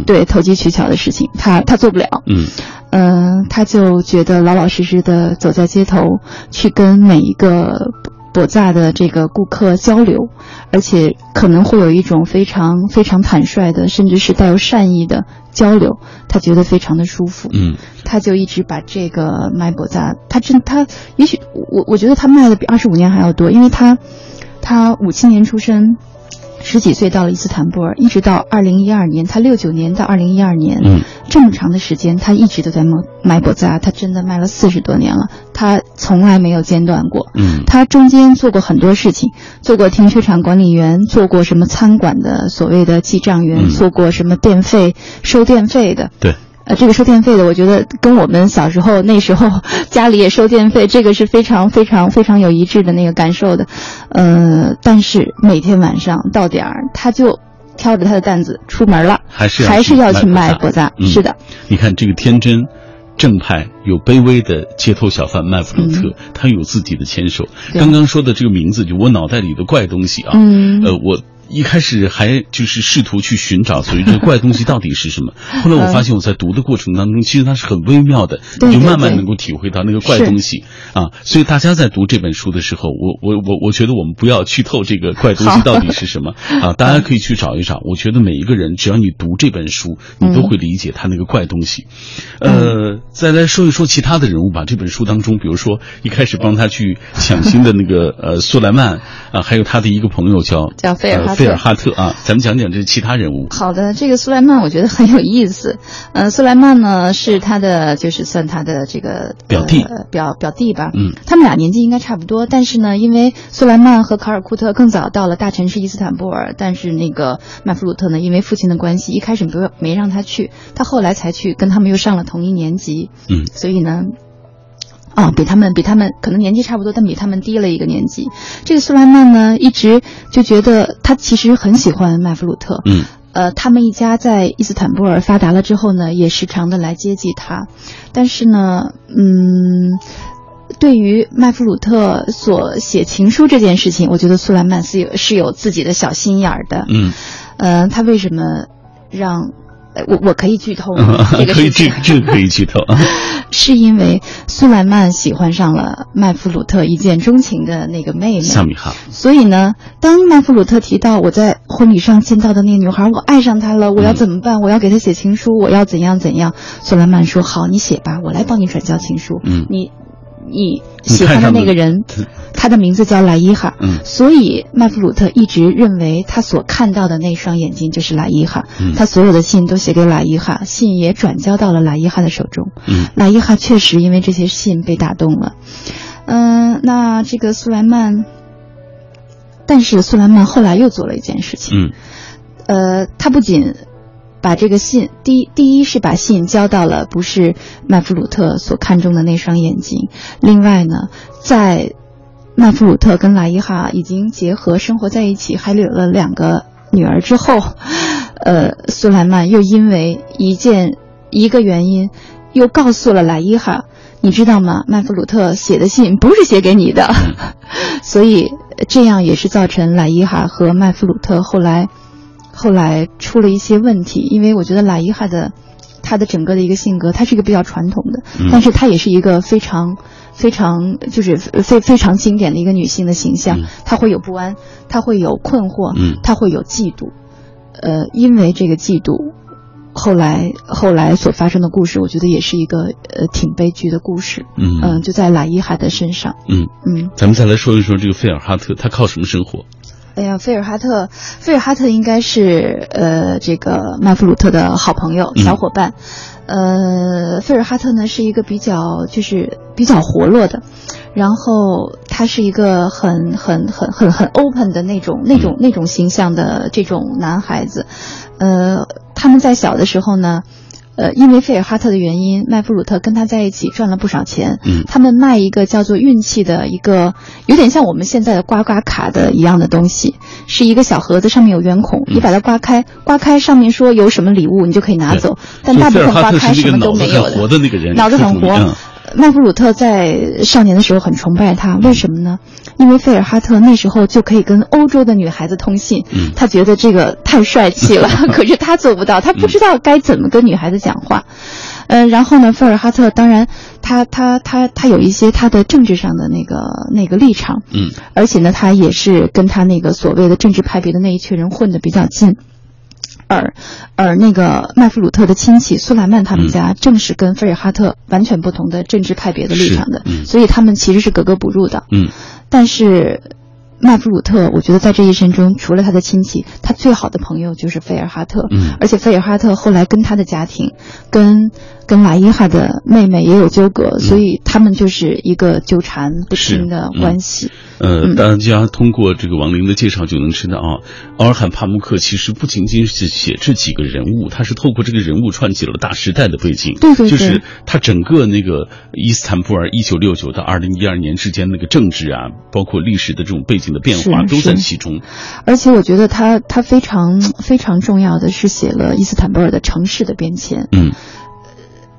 对投机取巧的事情，他他做不了。嗯，嗯，他就觉得老老实实的走在街头，去跟每一个。博扎的这个顾客交流，而且可能会有一种非常非常坦率的，甚至是带有善意的交流，他觉得非常的舒服。嗯，他就一直把这个卖博萨，他真他也许我我觉得他卖的比二十五年还要多，因为他他五七年出生。十几岁到了伊斯坦布尔，一直到二零一二年，他六九年到二零一二年，嗯，这么长的时间，他一直都在卖卖博扎，他真的卖了四十多年了，他从来没有间断过，嗯，他中间做过很多事情，做过停车场管理员，做过什么餐馆的所谓的记账员，做过什么电费收电费的，对。呃，这个收电费的，我觉得跟我们小时候那时候家里也收电费，这个是非常非常非常有一致的那个感受的。呃，但是每天晚上到点儿，他就挑着他的担子出门了，还是还是要去卖果子。是的，你看这个天真、正派又卑微的街头小贩麦弗鲁特，他有自己的牵手。刚刚说的这个名字，就我脑袋里的怪东西啊。嗯，呃，我。一开始还就是试图去寻找，所以这个怪东西到底是什么？后来我发现我在读的过程当中，其实它是很微妙的，你就慢慢能够体会到那个怪东西啊。所以大家在读这本书的时候，我我我我觉得我们不要去透这个怪东西到底是什么 啊，大家可以去找一找。我觉得每一个人只要你读这本书，你都会理解他那个怪东西。呃，再来说一说其他的人物吧。这本书当中，比如说一开始帮他去抢亲的那个呃苏莱曼啊，还有他的一个朋友叫叫菲尔哈。菲尔哈特啊，咱们讲讲这其他人物。好的，这个苏莱曼我觉得很有意思。呃，苏莱曼呢是他的，就是算他的这个表弟，表表弟吧。嗯，他们俩年纪应该差不多，但是呢，因为苏莱曼和卡尔库特更早到了大城市伊斯坦布尔，但是那个麦弗鲁特呢，因为父亲的关系，一开始不没让他去，他后来才去，跟他们又上了同一年级。嗯，所以呢。啊，比他们比他们可能年纪差不多，但比他们低了一个年纪。这个苏莱曼呢，一直就觉得他其实很喜欢麦弗鲁特。嗯，呃，他们一家在伊斯坦布尔发达了之后呢，也时常的来接济他。但是呢，嗯，对于麦弗鲁特所写情书这件事情，我觉得苏莱曼是有是有自己的小心眼儿的。嗯，呃，他为什么让？我我可以剧透这个 可以，这这可以剧透啊。是因为苏莱曼喜欢上了麦弗鲁特一见钟情的那个妹妹夏米哈，所以呢，当麦弗鲁特提到我在婚礼上见到的那个女孩，我爱上她了，我要怎么办？我要给她写情书，我要怎样怎样？苏莱曼说：“好，你写吧，我来帮你转交情书。”嗯，你。你喜欢的那个人，他的名字叫莱伊哈，嗯，所以麦弗鲁特一直认为他所看到的那双眼睛就是莱伊哈，嗯，他所有的信都写给莱伊哈，信也转交到了莱伊哈的手中，嗯，莱伊哈确实因为这些信被打动了，嗯，那这个苏莱曼，但是苏莱曼后来又做了一件事情，嗯，呃，他不仅。把这个信，第一第一是把信交到了不是麦弗鲁特所看中的那双眼睛，另外呢，在麦弗鲁特跟莱伊哈已经结合生活在一起，还有了两个女儿之后，呃，苏莱曼又因为一件一个原因，又告诉了莱伊哈，你知道吗？麦弗鲁特写的信不是写给你的，所以这样也是造成莱伊哈和麦弗鲁特后来。后来出了一些问题，因为我觉得拉伊哈的，他的整个的一个性格，他是一个比较传统的，但是他也是一个非常非常就是非非常经典的一个女性的形象。她会有不安，她会有困惑，她会有嫉妒。呃，因为这个嫉妒，后来后来所发生的故事，我觉得也是一个呃挺悲剧的故事。嗯嗯，就在拉伊哈的身上。嗯嗯，咱们再来说一说这个费尔哈特，他靠什么生活？哎呀，菲尔哈特，菲尔哈特应该是呃这个曼弗鲁特的好朋友、小伙伴。呃，菲尔哈特呢是一个比较就是比较活络的，然后他是一个很很很很很 open 的那种那种那种形象的这种男孩子。呃，他们在小的时候呢。呃，因为费尔哈特的原因，麦弗鲁特跟他在一起赚了不少钱。嗯，他们卖一个叫做运气的一个，有点像我们现在的刮刮卡的一样的东西，是一个小盒子，上面有圆孔，你把它刮开，刮开上面说有什么礼物，你就可以拿走。但大部分刮开什么都没有的。脑子很活。麦弗鲁特在少年的时候很崇拜他，为什么呢？因为费尔哈特那时候就可以跟欧洲的女孩子通信，他觉得这个太帅气了。可是他做不到，他不知道该怎么跟女孩子讲话。呃，然后呢，费尔哈特当然，他他他他有一些他的政治上的那个那个立场，嗯，而且呢，他也是跟他那个所谓的政治派别的那一群人混得比较近。而而那个麦弗鲁特的亲戚苏莱曼他们家正是跟费尔哈特完全不同的政治派别的立场的，所以他们其实是格格不入的。嗯，但是麦弗鲁特，我觉得在这一生中，除了他的亲戚，他最好的朋友就是菲尔哈特。嗯，而且菲尔哈特后来跟他的家庭，跟跟莱伊哈的妹妹也有纠葛，所以他们就是一个纠缠不清的关系。呃，大家通过这个王林的介绍就能知道啊，奥尔罕帕慕克其实不仅仅是写这几个人物，他是透过这个人物串起了大时代的背景。对对对，就是他整个那个伊斯坦布尔一九六九到二零一二年之间那个政治啊，包括历史的这种背景的变化都在其中。而且我觉得他他非常非常重要的是写了伊斯坦布尔的城市的变迁。嗯。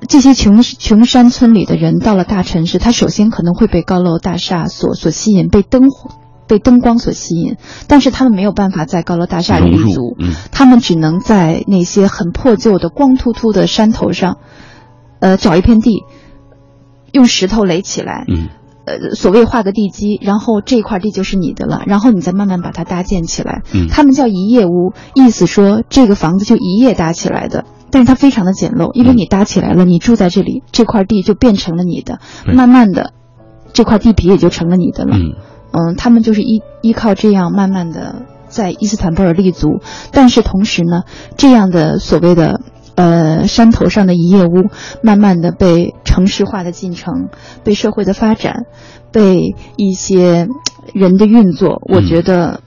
这些穷穷山村里的人到了大城市，他首先可能会被高楼大厦所所吸引，被灯火被灯光所吸引，但是他们没有办法在高楼大厦里立足，他们只能在那些很破旧的光秃秃的山头上，呃，找一片地，用石头垒起来，嗯呃，所谓画个地基，然后这块地就是你的了，然后你再慢慢把它搭建起来。他们叫一夜屋，意思说这个房子就一夜搭起来的。但是它非常的简陋，因为你搭起来了，你住在这里，这块地就变成了你的，慢慢的，这块地皮也就成了你的了。嗯，他们就是依依靠这样慢慢的在伊斯坦布尔立足，但是同时呢，这样的所谓的呃山头上的一夜屋，慢慢的被城市化的进程，被社会的发展，被一些人的运作，我觉得。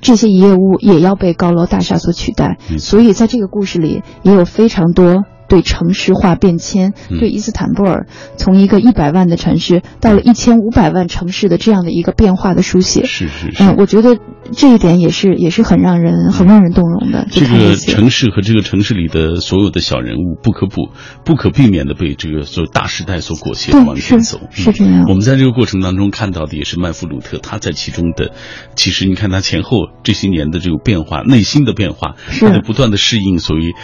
这些营业屋也要被高楼大厦所取代，所以在这个故事里也有非常多对城市化变迁，嗯对伊斯坦布尔从一个一百万的城市到了一千五百万城市的这样的一个变化的书写。是是是。嗯，我觉得这一点也是也是很让人很让人动容的。这个城市和这个城市里的所有的小人物，不可不不可避免的被这个所大时代所裹挟的往前是走。是这样我们在这个过程当中看到的也是麦弗鲁特他在其中的，其实你看他前后这些年的这个变化，内心的变化，是他在不断的适应所谓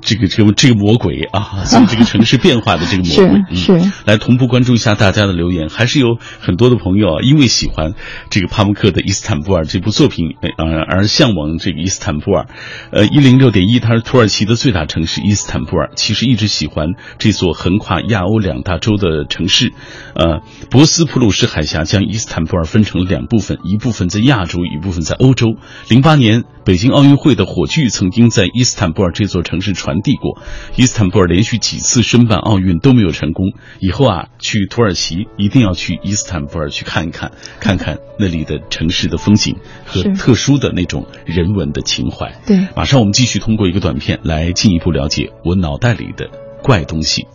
这个这个这个魔鬼啊，所以这个城市变化的这个魔鬼。嗯来同步关注一下大家的留言，还是有很多的朋友啊，因为喜欢这个帕慕克的《伊斯坦布尔》这部作品，呃，而向往这个伊斯坦布尔。呃，一零六点一，它是土耳其的最大城市伊斯坦布尔，其实一直喜欢这座横跨亚欧两大洲的城市。呃，博斯普鲁士海峡将伊斯坦布尔分成了两部分，一部分在亚洲，一部分在欧洲。零八年北京奥运会的火炬曾经在伊斯坦布尔这座城市传递过，伊斯坦布尔连续几次申办奥运都没有成功。以后啊，去土耳其一定要去伊斯坦布尔去看一看，看看那里的城市的风景和特殊的那种人文的情怀。对马上我们继续通过一个短片来进一步了解我脑袋里的怪东西。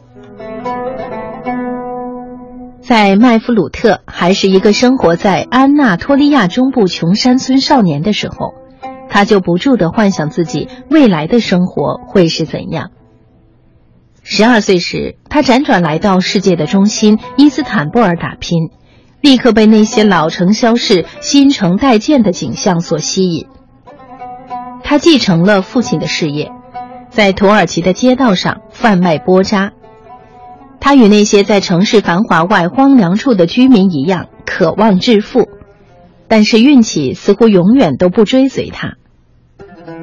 在麦弗鲁特还是一个生活在安纳托利亚中部穷山村少年的时候，他就不住地幻想自己未来的生活会是怎样。十二岁时，他辗转来到世界的中心伊斯坦布尔打拼，立刻被那些老城消逝、新城待建的景象所吸引。他继承了父亲的事业，在土耳其的街道上贩卖波渣。他与那些在城市繁华外荒凉处的居民一样，渴望致富，但是运气似乎永远都不追随他。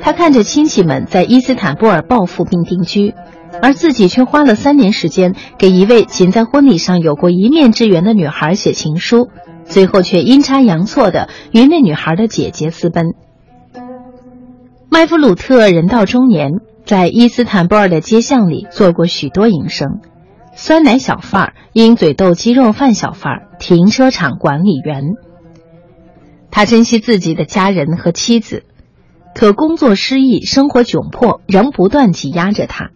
他看着亲戚们在伊斯坦布尔暴富并定居，而自己却花了三年时间给一位仅在婚礼上有过一面之缘的女孩写情书，最后却阴差阳错的与那女孩的姐姐私奔。麦弗鲁特人到中年，在伊斯坦布尔的街巷里做过许多营生。酸奶小贩儿、鹰嘴豆鸡肉饭小贩儿、停车场管理员。他珍惜自己的家人和妻子，可工作失意、生活窘迫仍不断挤压着他。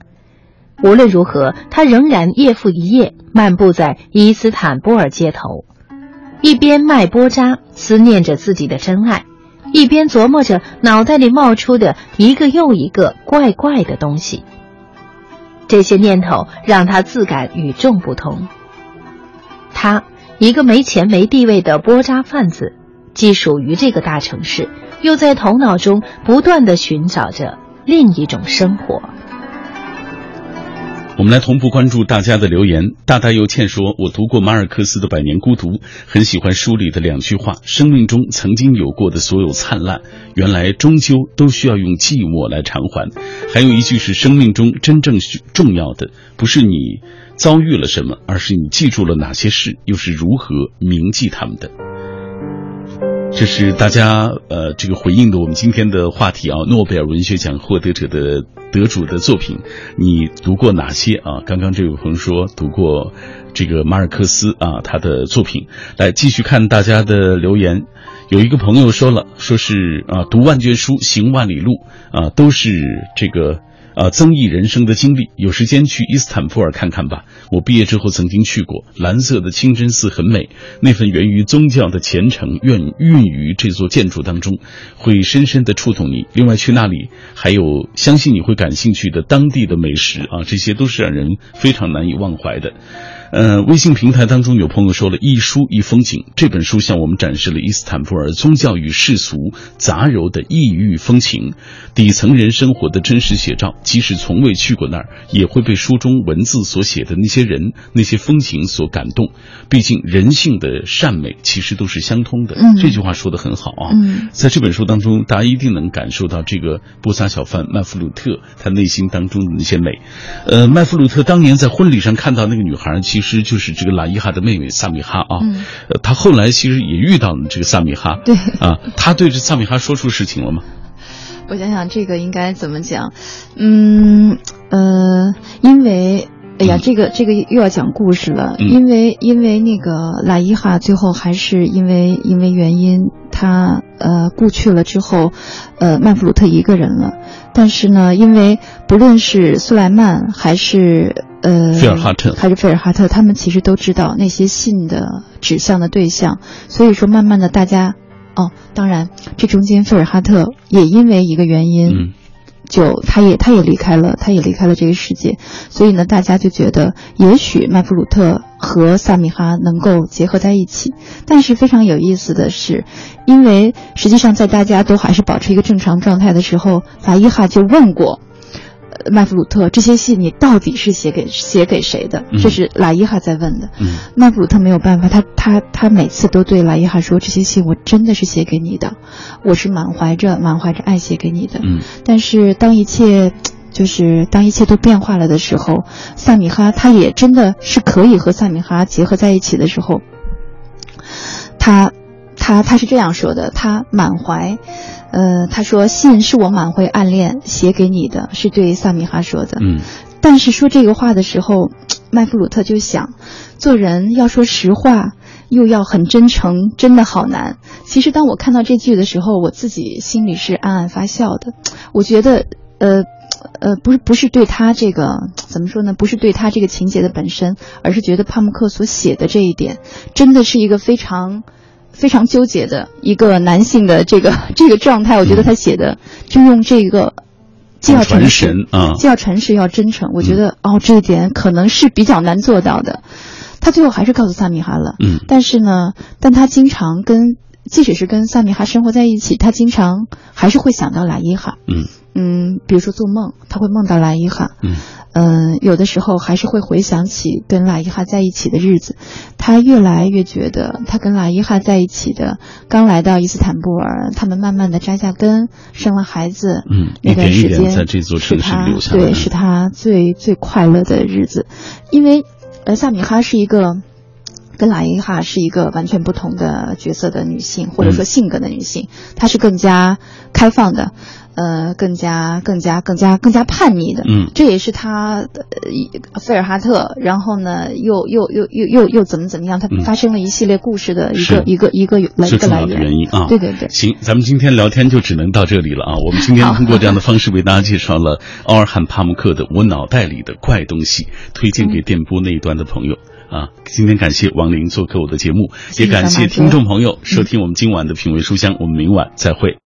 无论如何，他仍然夜复一夜漫步在伊斯坦布尔街头，一边卖波渣，思念着自己的真爱，一边琢磨着脑袋里冒出的一个又一个怪怪的东西。这些念头让他自感与众不同。他，一个没钱没地位的波渣贩子，既属于这个大城市，又在头脑中不断的寻找着另一种生活。我们来同步关注大家的留言。大大又欠说：“我读过马尔克斯的《百年孤独》，很喜欢书里的两句话：生命中曾经有过的所有灿烂，原来终究都需要用寂寞来偿还。还有一句是：生命中真正重要的，不是你遭遇了什么，而是你记住了哪些事，又是如何铭记他们的。”这是大家呃这个回应的我们今天的话题啊，诺贝尔文学奖获得者的得主的作品，你读过哪些啊？刚刚这位朋友说读过这个马尔克斯啊他的作品，来继续看大家的留言。有一个朋友说了，说是啊读万卷书行万里路啊，都是这个。啊，增益人生的经历，有时间去伊斯坦布尔看看吧。我毕业之后曾经去过，蓝色的清真寺很美，那份源于宗教的虔诚愿孕于这座建筑当中，会深深的触动你。另外去那里，还有相信你会感兴趣的当地的美食啊，这些都是让人非常难以忘怀的。呃，微信平台当中有朋友说了一书一风景，这本书向我们展示了伊斯坦布尔宗教与世俗杂糅的异域风情，底层人生活的真实写照。即使从未去过那儿，也会被书中文字所写的那些人、那些风情所感动。毕竟人性的善美其实都是相通的。嗯、这句话说的很好啊。嗯，在这本书当中，大家一定能感受到这个波萨小贩麦弗鲁特他内心当中的那些美。呃，麦弗鲁特当年在婚礼上看到那个女孩，其实就是这个拉伊哈的妹妹萨米哈啊。他后来其实也遇到了这个萨米哈。对。啊，他对这萨米哈说出事情了吗？我想想这个应该怎么讲，嗯呃，因为哎呀，这个这个又要讲故事了，嗯、因为因为那个拉伊哈最后还是因为因为原因他呃故去了之后，呃曼弗鲁特一个人了。但是呢，因为不论是苏莱曼还是呃费尔哈特还是费尔哈特，他们其实都知道那些信的指向的对象，所以说慢慢的大家哦，当然这中间费尔哈特也因为一个原因。嗯就他也他也离开了，他也离开了这个世界，所以呢，大家就觉得也许曼弗鲁特和萨米哈能够结合在一起。但是非常有意思的是，因为实际上在大家都还是保持一个正常状态的时候，法伊哈就问过。呃麦弗鲁特，这些信你到底是写给写给谁的？嗯这是拉伊哈在问的。嗯麦弗鲁特没有办法，他他他每次都对拉伊哈说：“这些信我真的是写给你的，我是满怀着满怀着爱写给你的。”嗯但是当一切就是当一切都变化了的时候，萨米哈他也真的是可以和萨米哈结合在一起的时候，他他他是这样说的，他满怀。呃，他说信是我满怀暗恋写给你的，是对萨米哈说的。嗯但是说这个话的时候，麦弗鲁特就想，做人要说实话，又要很真诚，真的好难。其实当我看到这句的时候，我自己心里是暗暗发笑的。我觉得，呃。呃，不是不是对他这个 怎么说呢？不是对他这个情节的本身，而是觉得帕慕克所写的这一点，真的是一个非常非常纠结的一个男性的这个 这个状态。我觉得他写的就用这个既要诚实啊既要诚实要真诚。我觉得、哦，这一点可能是比较难做到的。他最后还是告诉萨米哈了，嗯但是呢，但他经常跟，即使是跟萨米哈生活在一起，他经常还是会想到拉伊哈。嗯嗯，比如说做梦，他会梦到拉伊哈。嗯。嗯，有的时候还是会回想起跟拉伊哈在一起的日子，他越来越觉得他跟拉伊哈在一起的，刚来到伊斯坦布尔，他们慢慢的扎下根，生了孩子，嗯那段一点一时间点在这座城市留下对，是他最最快乐的日子，因为呃，萨米哈是一个。跟拉伊哈是一个完全不同的角色的女性，或者说嗯。性格的女性，她是更加开放的，呃，更加更加更加更加叛逆的。嗯这也是他呃费尔哈特，然后呢，又又又又又又怎么怎么样，她嗯发生了一系列故事的一是个一个一个来一个来源。原因啊。对对对。行，咱们今天聊天就只能到这里了啊！我们今天通过这样的方式为大家介绍了奥尔罕帕慕克的《我脑袋里的怪东西》，推荐给电波那一端的朋友。啊，今天感谢王林做客我的节目，也感谢听众朋友收听我们今晚的品味书香，我们明晚再会。